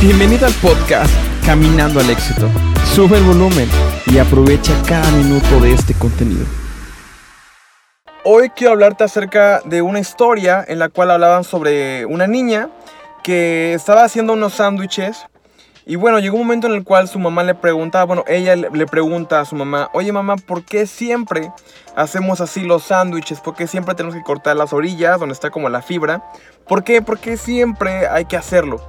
Bienvenido al podcast Caminando al Éxito. Sube el volumen y aprovecha cada minuto de este contenido. Hoy quiero hablarte acerca de una historia en la cual hablaban sobre una niña que estaba haciendo unos sándwiches y bueno, llegó un momento en el cual su mamá le preguntaba, bueno, ella le pregunta a su mamá, oye mamá, ¿por qué siempre hacemos así los sándwiches? ¿Por qué siempre tenemos que cortar las orillas donde está como la fibra? ¿Por qué? ¿Por qué siempre hay que hacerlo?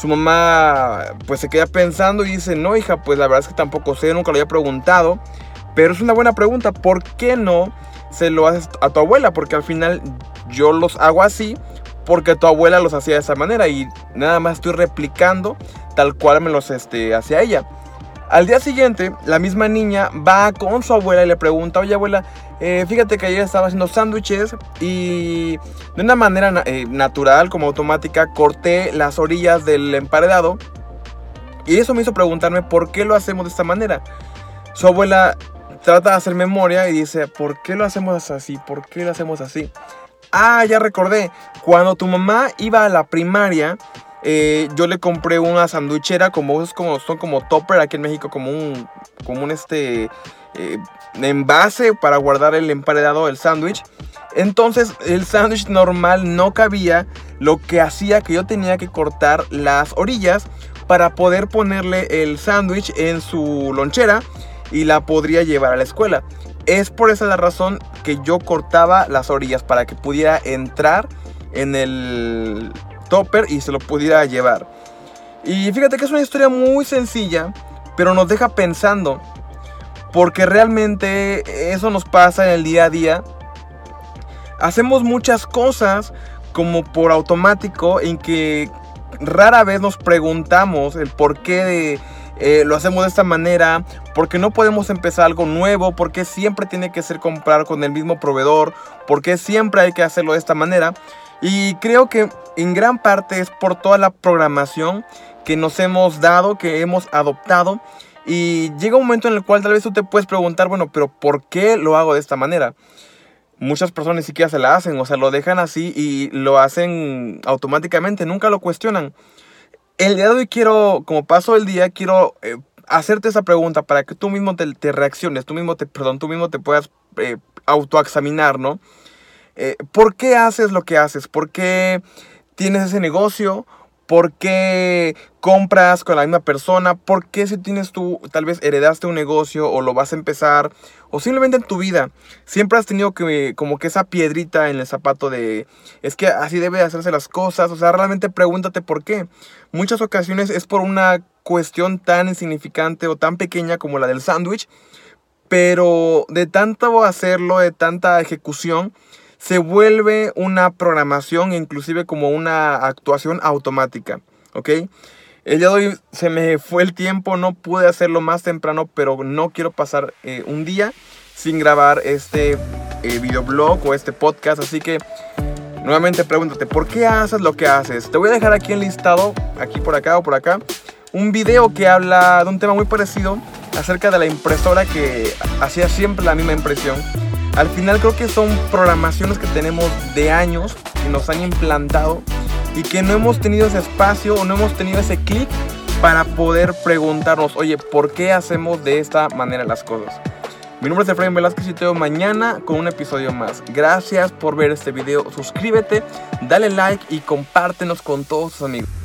Su mamá pues se queda pensando y dice, no hija, pues la verdad es que tampoco sé, nunca lo había preguntado. Pero es una buena pregunta, ¿por qué no se lo haces a tu abuela? Porque al final yo los hago así porque tu abuela los hacía de esa manera y nada más estoy replicando tal cual me los este, hacía ella. Al día siguiente, la misma niña va con su abuela y le pregunta, oye abuela, eh, fíjate que ayer estaba haciendo sándwiches y de una manera eh, natural, como automática, corté las orillas del emparedado. Y eso me hizo preguntarme por qué lo hacemos de esta manera. Su abuela trata de hacer memoria y dice, ¿por qué lo hacemos así? ¿Por qué lo hacemos así? Ah, ya recordé. Cuando tu mamá iba a la primaria, eh, yo le compré una sanduichera como, como son como topper aquí en México, como un, como un este, eh, envase para guardar el emparedado del sándwich. Entonces el sándwich normal no cabía, lo que hacía que yo tenía que cortar las orillas para poder ponerle el sándwich en su lonchera y la podría llevar a la escuela. Es por esa la razón que yo cortaba las orillas para que pudiera entrar en el topper y se lo pudiera llevar. Y fíjate que es una historia muy sencilla, pero nos deja pensando. Porque realmente eso nos pasa en el día a día. Hacemos muchas cosas como por automático en que rara vez nos preguntamos el por qué eh, lo hacemos de esta manera, por qué no podemos empezar algo nuevo, por qué siempre tiene que ser comprar con el mismo proveedor, por qué siempre hay que hacerlo de esta manera. Y creo que en gran parte es por toda la programación que nos hemos dado, que hemos adoptado. Y llega un momento en el cual tal vez tú te puedes preguntar, bueno, pero ¿por qué lo hago de esta manera? Muchas personas ni siquiera se la hacen, o sea, lo dejan así y lo hacen automáticamente, nunca lo cuestionan. El día de hoy quiero, como paso el día, quiero eh, hacerte esa pregunta para que tú mismo te, reacciones, tú mismo te, perdón, tú mismo te puedas eh, autoexaminar, ¿no? Eh, ¿Por qué haces lo que haces? ¿Por qué tienes ese negocio? ¿Por qué compras con la misma persona? ¿Por qué si tienes tú, tal vez heredaste un negocio o lo vas a empezar? O simplemente en tu vida, siempre has tenido que, como que esa piedrita en el zapato de, es que así debe hacerse las cosas. O sea, realmente pregúntate por qué. Muchas ocasiones es por una cuestión tan insignificante o tan pequeña como la del sándwich. Pero de tanto hacerlo, de tanta ejecución, se vuelve una programación, inclusive como una actuación automática, ¿ok? El día de hoy se me fue el tiempo, no pude hacerlo más temprano, pero no quiero pasar eh, un día sin grabar este eh, videoblog o este podcast, así que nuevamente pregúntate, ¿por qué haces lo que haces? Te voy a dejar aquí enlistado, aquí por acá o por acá, un video que habla de un tema muy parecido acerca de la impresora que hacía siempre la misma impresión al final creo que son programaciones que tenemos de años que nos han implantado y que no hemos tenido ese espacio o no hemos tenido ese clic para poder preguntarnos, oye, ¿por qué hacemos de esta manera las cosas? Mi nombre es Efraín Velázquez y te veo mañana con un episodio más. Gracias por ver este video, suscríbete, dale like y compártenos con todos tus amigos.